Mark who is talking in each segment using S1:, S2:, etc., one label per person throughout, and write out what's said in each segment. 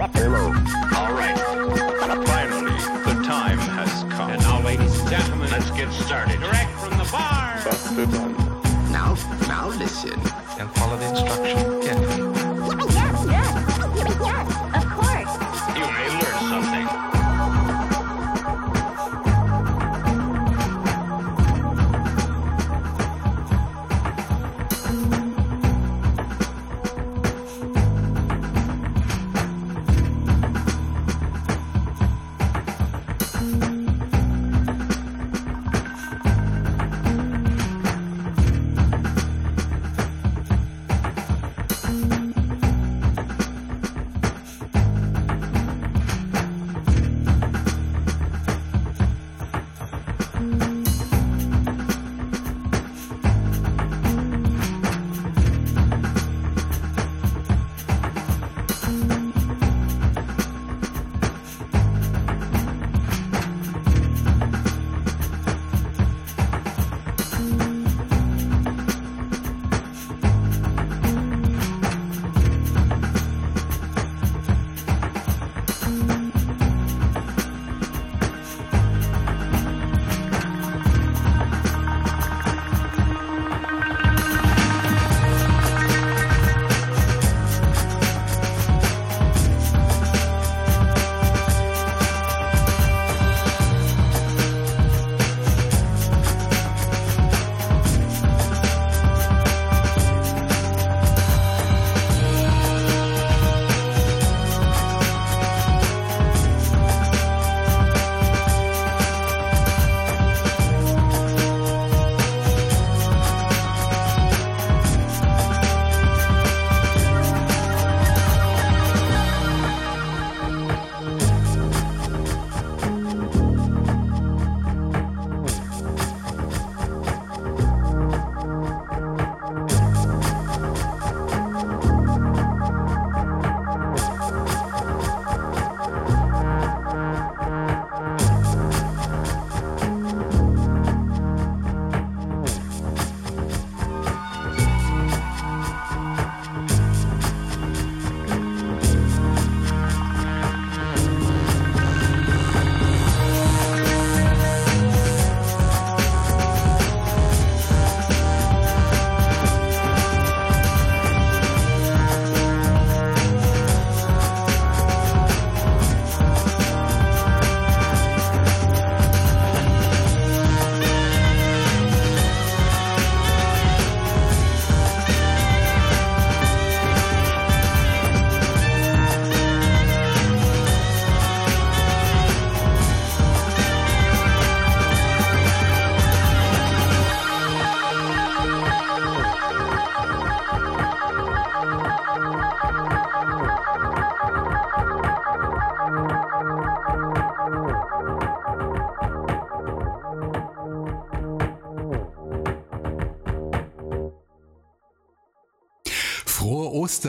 S1: All right. Finally, the time has come.
S2: And now, ladies and gentlemen,
S1: Let's get started.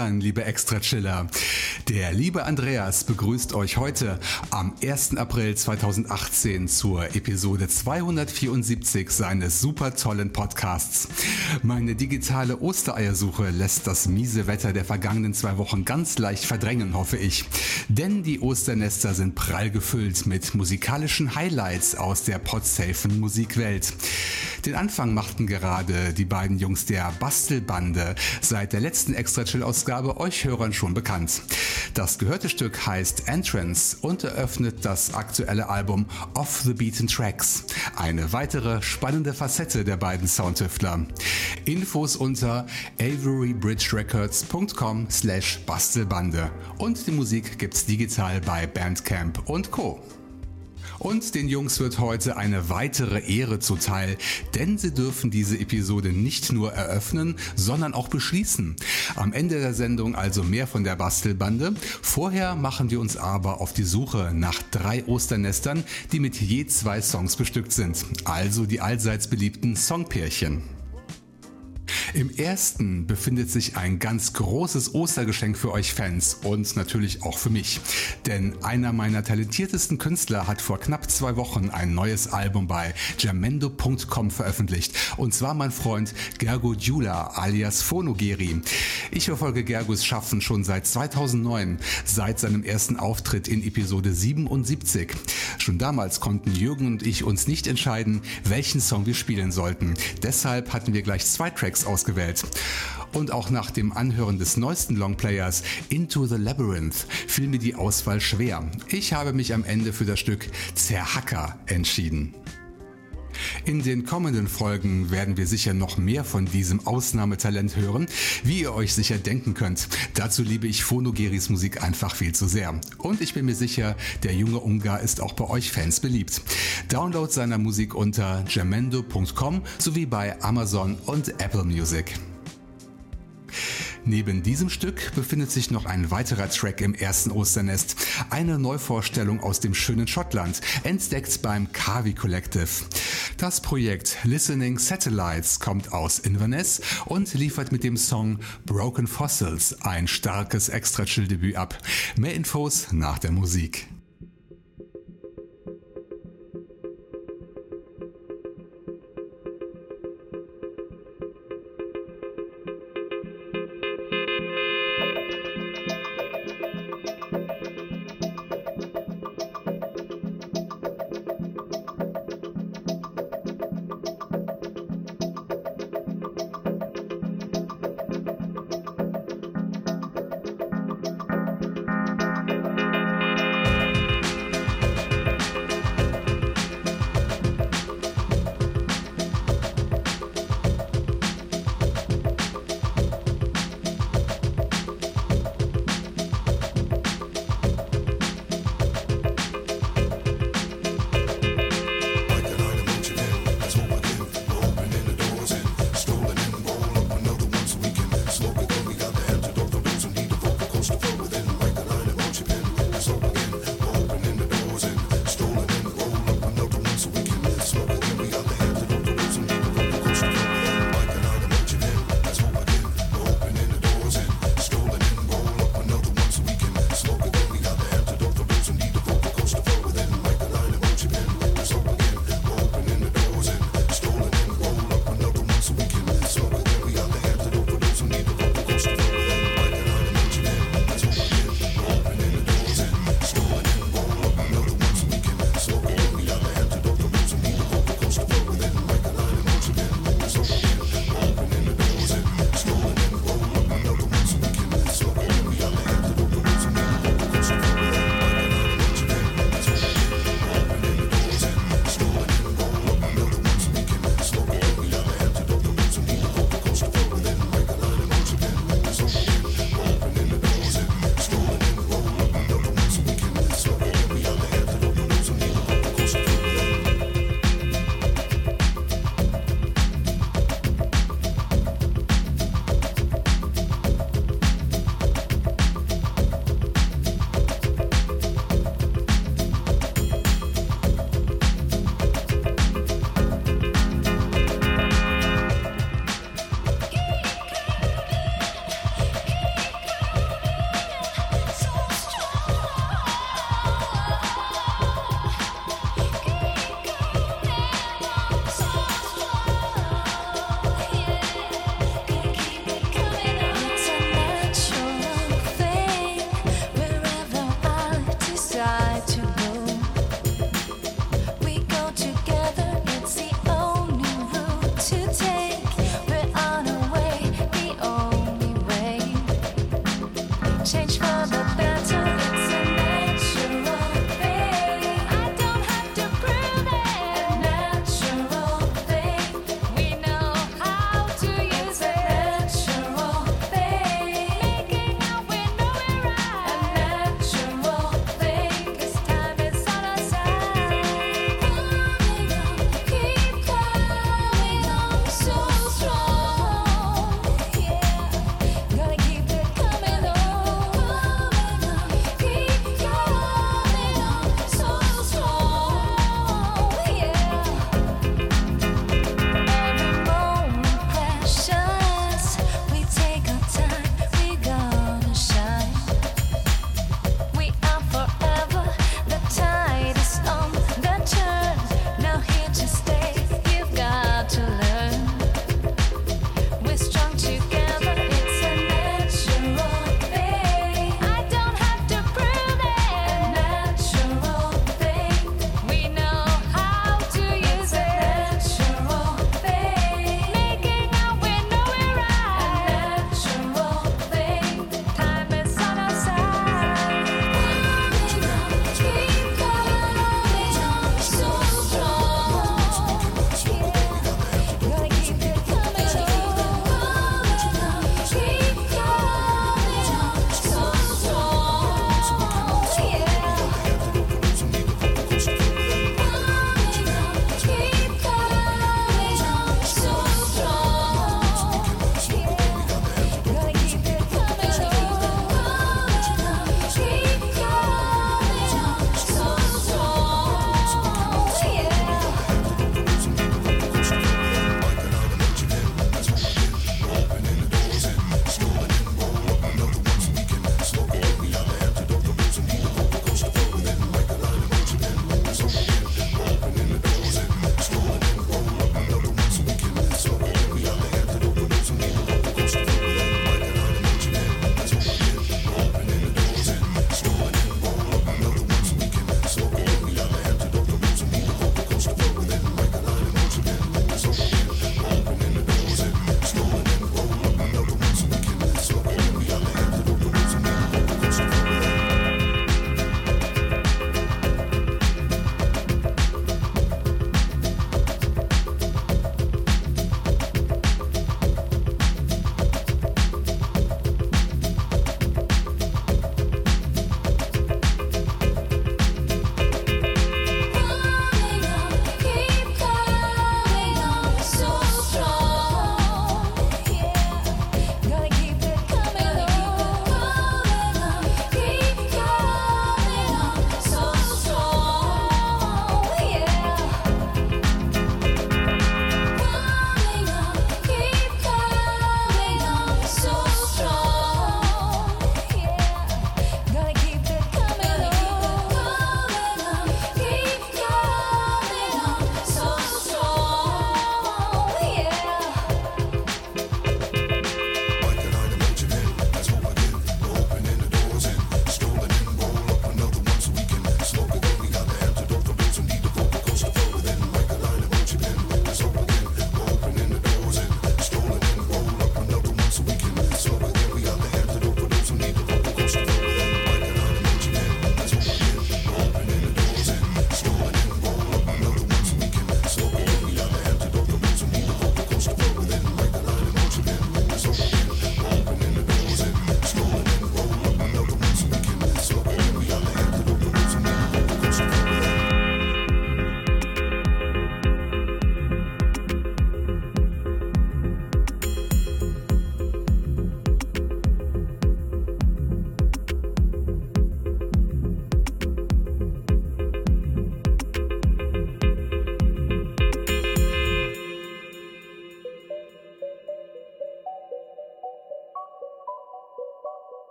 S3: Ostern, liebe Extra-Chiller. Der liebe Andreas begrüßt euch heute am 1. April 2018 zur Episode 274 seines super tollen Podcasts. Meine digitale Ostereiersuche lässt das miese Wetter der vergangenen zwei Wochen ganz leicht verdrängen, hoffe ich. Denn die Osternester sind prall gefüllt mit musikalischen Highlights aus der podsafen Musikwelt. Den Anfang machten gerade die beiden Jungs der Bastelbande seit der letzten Extra Chill Ausgabe euch Hörern schon bekannt. Das gehörte Stück heißt Entrance und eröffnet das aktuelle Album Off the Beaten Tracks. Eine weitere spannende Facette der beiden Soundtüftler. Infos unter averybridgerecords.com slash Bastelbande. Und die Musik gibt's digital bei Bandcamp und Co. Und den Jungs wird heute eine weitere Ehre zuteil, denn sie dürfen diese Episode nicht nur eröffnen, sondern auch beschließen. Am Ende der Sendung also mehr von der Bastelbande. Vorher machen wir uns aber auf die Suche nach drei Osternestern, die mit je zwei Songs bestückt sind. Also die allseits beliebten Songpärchen. Im ersten befindet sich ein ganz großes Ostergeschenk für euch Fans und natürlich auch für mich. Denn einer meiner talentiertesten Künstler hat vor knapp zwei Wochen ein neues Album bei jamendo.com veröffentlicht. Und zwar mein Freund Gergo Djula alias Phonogeri. Ich verfolge Gergos Schaffen schon seit 2009, seit seinem ersten Auftritt in Episode 77. Schon damals konnten Jürgen und ich uns nicht entscheiden, welchen Song wir spielen sollten. Deshalb hatten wir gleich zwei Tracks ausgewählt. Und auch nach dem Anhören des neuesten Longplayers Into the Labyrinth fiel mir die Auswahl schwer. Ich habe mich am Ende für das Stück Zerhacker entschieden. In den kommenden Folgen werden wir sicher noch mehr von diesem Ausnahmetalent hören, wie ihr euch sicher denken könnt. Dazu liebe ich Phonogeris Musik einfach viel zu sehr. Und ich bin mir sicher, der junge Ungar ist auch bei euch Fans beliebt. Download seiner Musik unter jamendo.com sowie bei Amazon und Apple Music. Neben diesem Stück befindet sich noch ein weiterer Track im ersten Osternest. Eine Neuvorstellung aus dem schönen Schottland, entdeckt beim Kavi Collective. Das Projekt Listening Satellites kommt aus Inverness und liefert mit dem Song Broken Fossils ein starkes Extra-Chill-Debüt ab. Mehr Infos nach der Musik.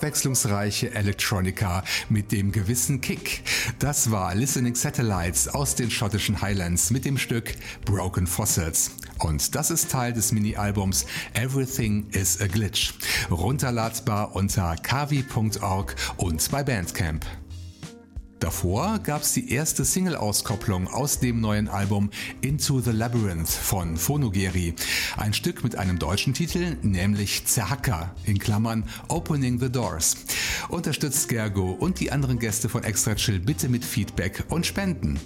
S3: Abwechslungsreiche Electronica mit dem gewissen Kick. Das war Listening Satellites aus den schottischen Highlands mit dem Stück Broken Fossils. Und das ist Teil des Mini-Albums Everything is a Glitch. Runterladbar unter kavi.org und bei Bandcamp. Davor gab es die erste Single-Auskopplung aus dem neuen Album Into the Labyrinth von Phonogeri. Ein Stück mit einem deutschen Titel, nämlich Zerhacker, in Klammern Opening the Doors. Unterstützt Gergo und die anderen Gäste von Extra Chill bitte mit Feedback und Spenden.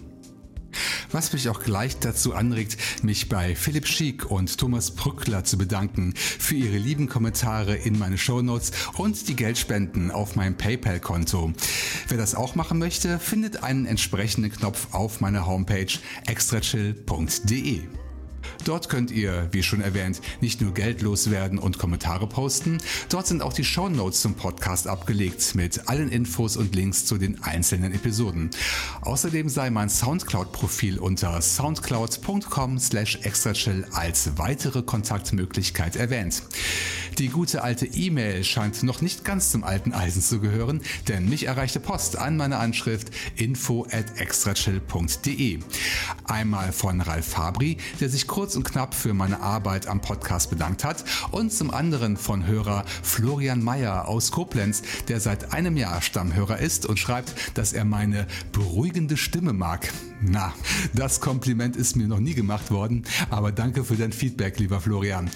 S3: Was mich auch gleich dazu anregt, mich bei Philipp Schick und Thomas Brückler zu bedanken für ihre lieben Kommentare in meine Shownotes und die Geldspenden auf meinem PayPal-Konto. Wer das auch machen möchte, findet einen entsprechenden Knopf auf meiner Homepage extrachill.de. Dort könnt ihr, wie schon erwähnt, nicht nur Geld loswerden und Kommentare posten, dort sind auch die Show Notes zum Podcast abgelegt mit allen Infos und Links zu den einzelnen Episoden. Außerdem sei mein Soundcloud-Profil unter soundcloud.com slash extrachill als weitere Kontaktmöglichkeit erwähnt. Die gute alte E-Mail scheint noch nicht ganz zum alten Eisen zu gehören, denn mich erreichte Post an meine Anschrift info at extrachill.de. Einmal von Ralf Fabri, der sich kurz und knapp für meine Arbeit am Podcast bedankt hat und zum anderen von Hörer Florian Meyer aus Koblenz, der seit einem Jahr Stammhörer ist und schreibt, dass er meine beruhigende Stimme mag. Na, das Kompliment ist mir noch nie gemacht worden, aber danke für dein Feedback, lieber Florian.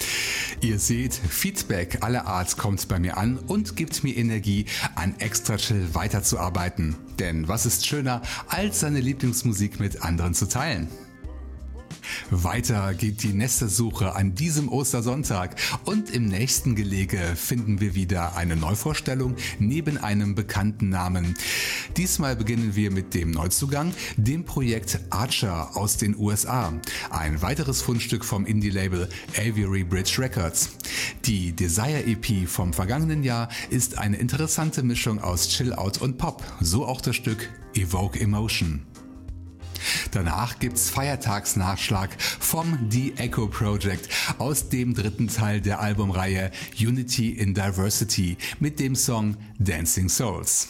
S3: Ihr seht, Feedback aller Art kommt bei mir an und gibt mir Energie, an Extra Chill weiterzuarbeiten. Denn was ist schöner, als seine Lieblingsmusik mit anderen zu teilen? Weiter geht die Nestersuche an diesem Ostersonntag und im nächsten Gelege finden wir wieder eine Neuvorstellung neben einem bekannten Namen. Diesmal beginnen wir mit dem Neuzugang, dem Projekt Archer aus den USA. Ein weiteres Fundstück vom Indie-Label Aviary Bridge Records. Die Desire EP vom vergangenen Jahr ist eine interessante Mischung aus Chill-Out und Pop, so auch das Stück Evoke Emotion. Danach gibt's Feiertagsnachschlag vom The Echo Project aus dem dritten Teil der Albumreihe Unity in Diversity mit dem Song Dancing Souls.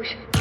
S4: explosion.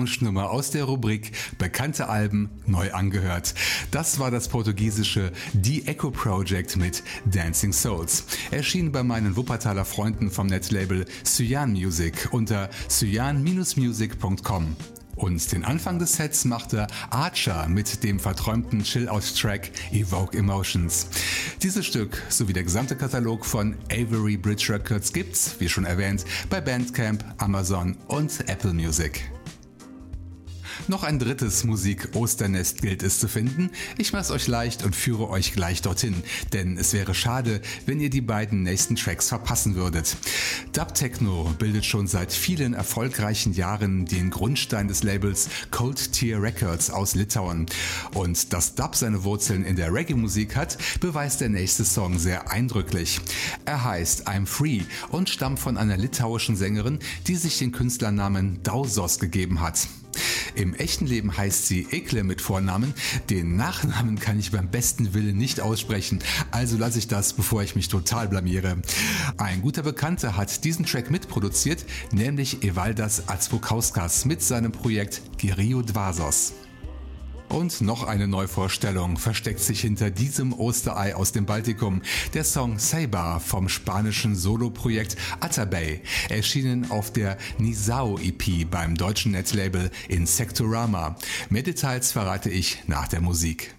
S3: Lounge-Nummer aus der Rubrik Bekannte Alben neu angehört. Das war das portugiesische The Echo Project mit Dancing Souls. Erschien bei meinen Wuppertaler Freunden vom Netlabel Cyan Music unter cyan-music.com. Und den Anfang des Sets machte Archer mit dem verträumten Chill-Out-Track Evoke Emotions. Dieses Stück sowie der gesamte Katalog von Avery Bridge Records gibt's, wie schon erwähnt, bei Bandcamp, Amazon und Apple Music. Noch ein drittes Musik-Osternest gilt es zu finden. Ich mach's euch leicht und führe euch gleich dorthin, denn es wäre schade, wenn ihr die beiden nächsten Tracks verpassen würdet. Dub Techno bildet schon seit vielen erfolgreichen Jahren den Grundstein des Labels Cold Tier Records aus Litauen. Und dass Dub seine Wurzeln in der Reggae-Musik hat, beweist der nächste Song sehr eindrücklich. Er heißt I'm Free und stammt von einer litauischen Sängerin, die sich den Künstlernamen Dausos gegeben hat. Im echten Leben heißt sie Ekle mit Vornamen. Den Nachnamen kann ich beim besten Willen nicht aussprechen, also lasse ich das, bevor ich mich total blamiere. Ein guter Bekannter hat diesen Track mitproduziert, nämlich Evaldas Azvukauskas mit seinem Projekt Gerio Dvasos. Und noch eine Neuvorstellung versteckt sich hinter diesem Osterei aus dem Baltikum. Der Song Saber vom spanischen Soloprojekt Atabey, erschienen auf der Nisao EP beim deutschen Netlabel Insectorama. Mehr Details verrate ich nach der Musik.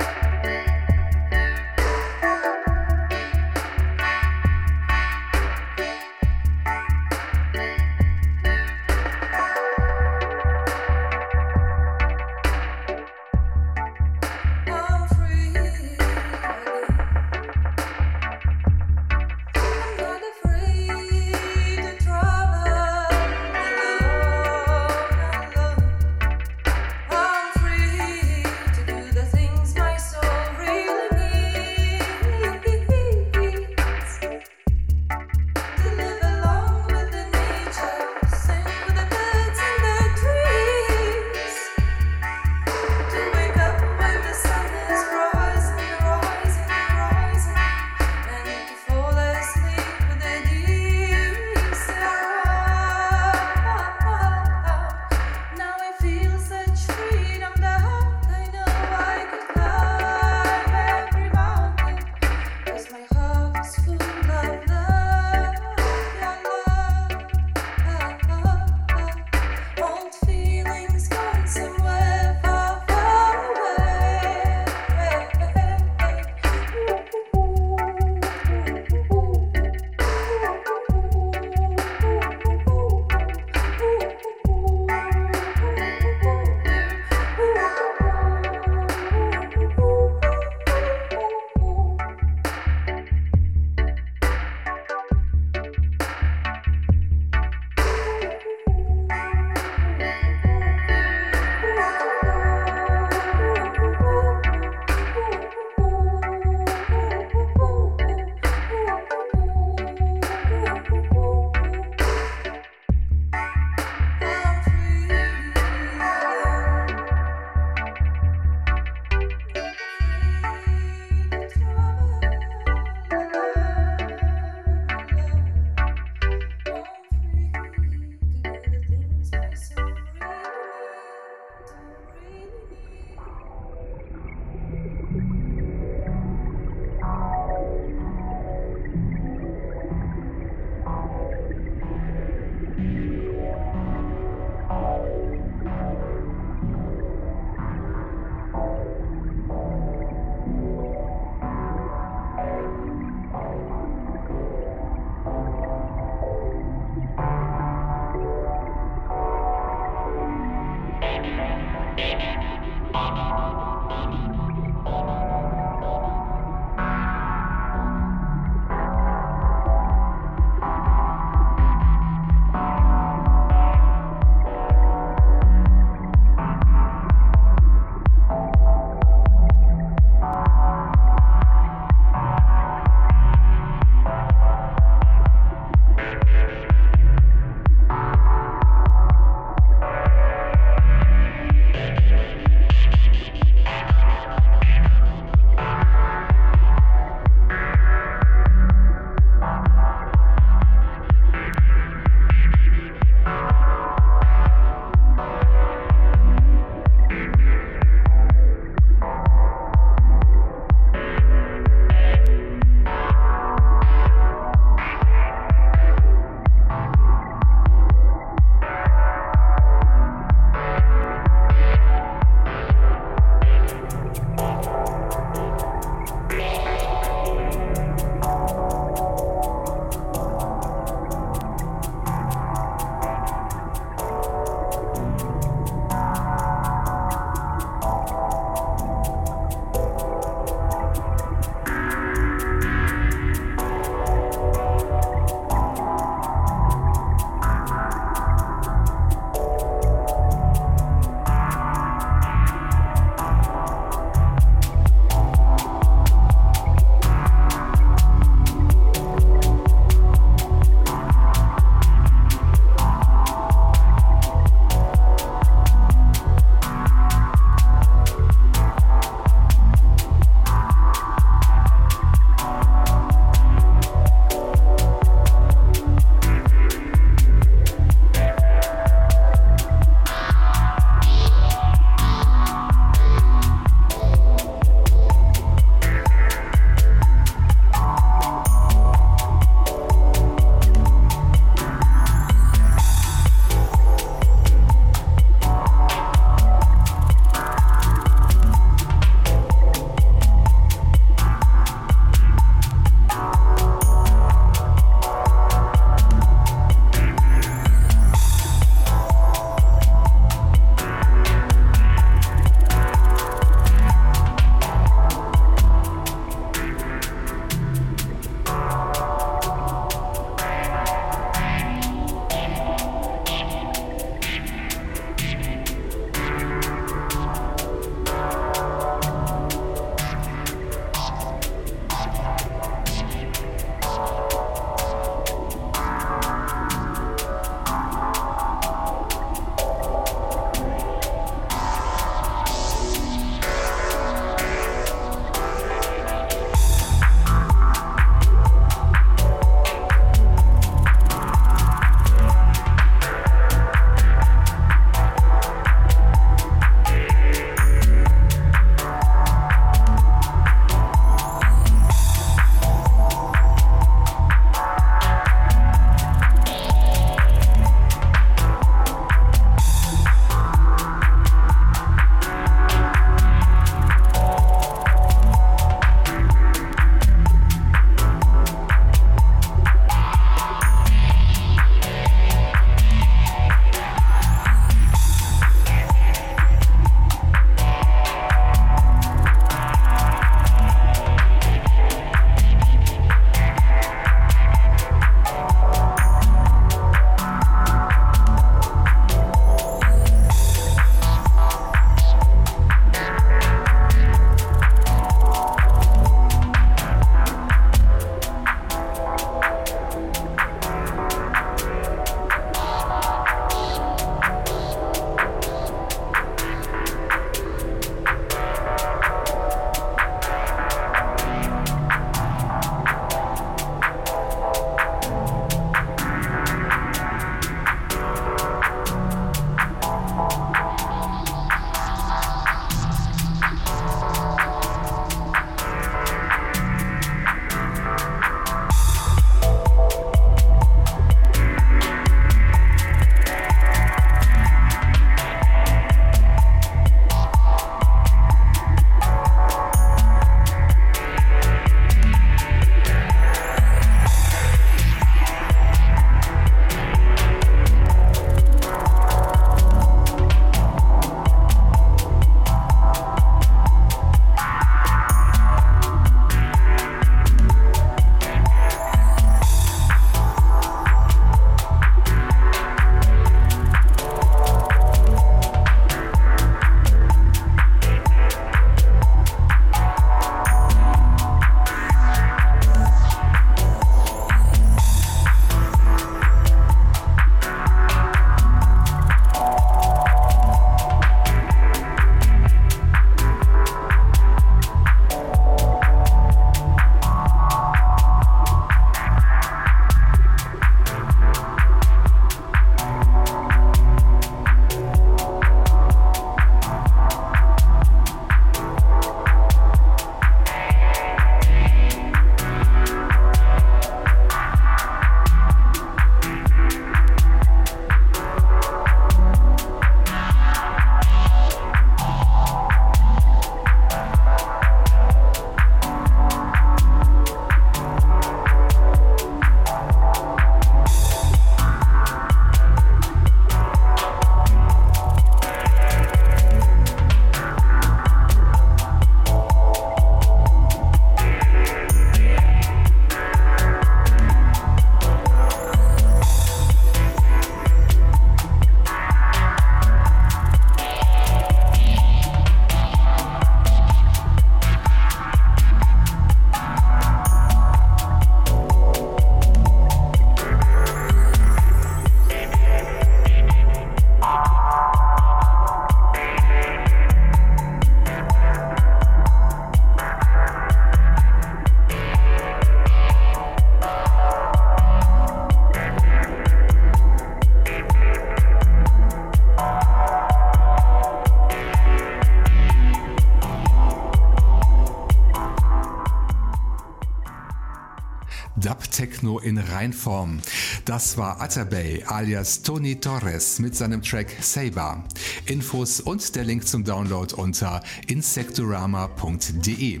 S3: Techno in Reinform. Das war Atabey alias Tony Torres mit seinem Track Saber. Infos und der Link zum Download unter insectorama.de.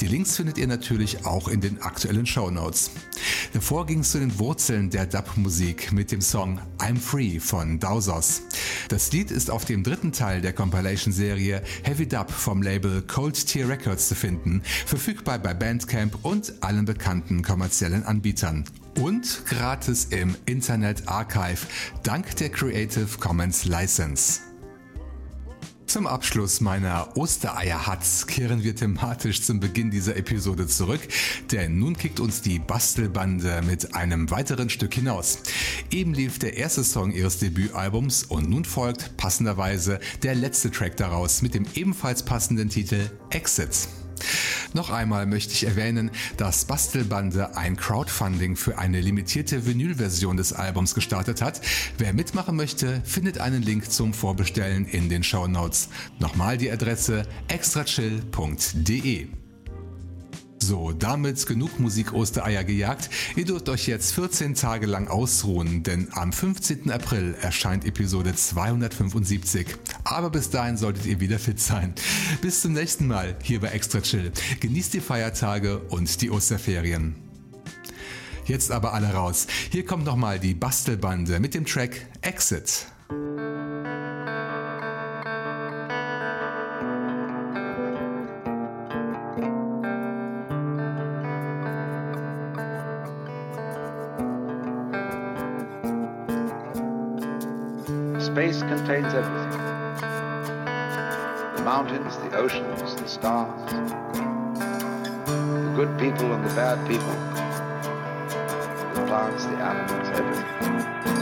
S3: Die Links findet ihr natürlich auch in den aktuellen Show Notes. Davor ging es zu den Wurzeln der Dub-Musik mit dem Song I'm Free von Dowsers. Das Lied ist auf dem dritten Teil der Compilation-Serie Heavy Dub vom Label Cold Tier Records zu finden, verfügbar bei Bandcamp und allen bekannten kommerziellen Anbietern. Und gratis im Internet Archive, dank der Creative Commons License. Zum Abschluss meiner Ostereier-Hats kehren wir thematisch zum Beginn dieser Episode zurück, denn nun kickt uns die Bastelbande mit einem weiteren Stück hinaus. Eben lief der erste Song ihres Debütalbums und nun folgt passenderweise der letzte Track daraus mit dem ebenfalls passenden Titel Exit. Noch einmal möchte ich erwähnen, dass Bastelbande ein Crowdfunding für eine limitierte Vinylversion des Albums gestartet hat. Wer mitmachen möchte, findet einen Link zum Vorbestellen in den Show Notes. Nochmal die Adresse extrachill.de. So, damit genug Musik Ostereier gejagt. Ihr dürft euch jetzt 14 Tage lang ausruhen, denn am 15. April erscheint Episode 275. Aber bis dahin solltet ihr wieder fit sein. Bis zum nächsten Mal hier bei Extra Chill. Genießt die Feiertage und die Osterferien. Jetzt aber alle raus. Hier kommt nochmal die Bastelbande mit dem Track Exit.
S5: Contains everything. The mountains, the oceans, the stars, the good people and the bad people, the plants, the animals, everything.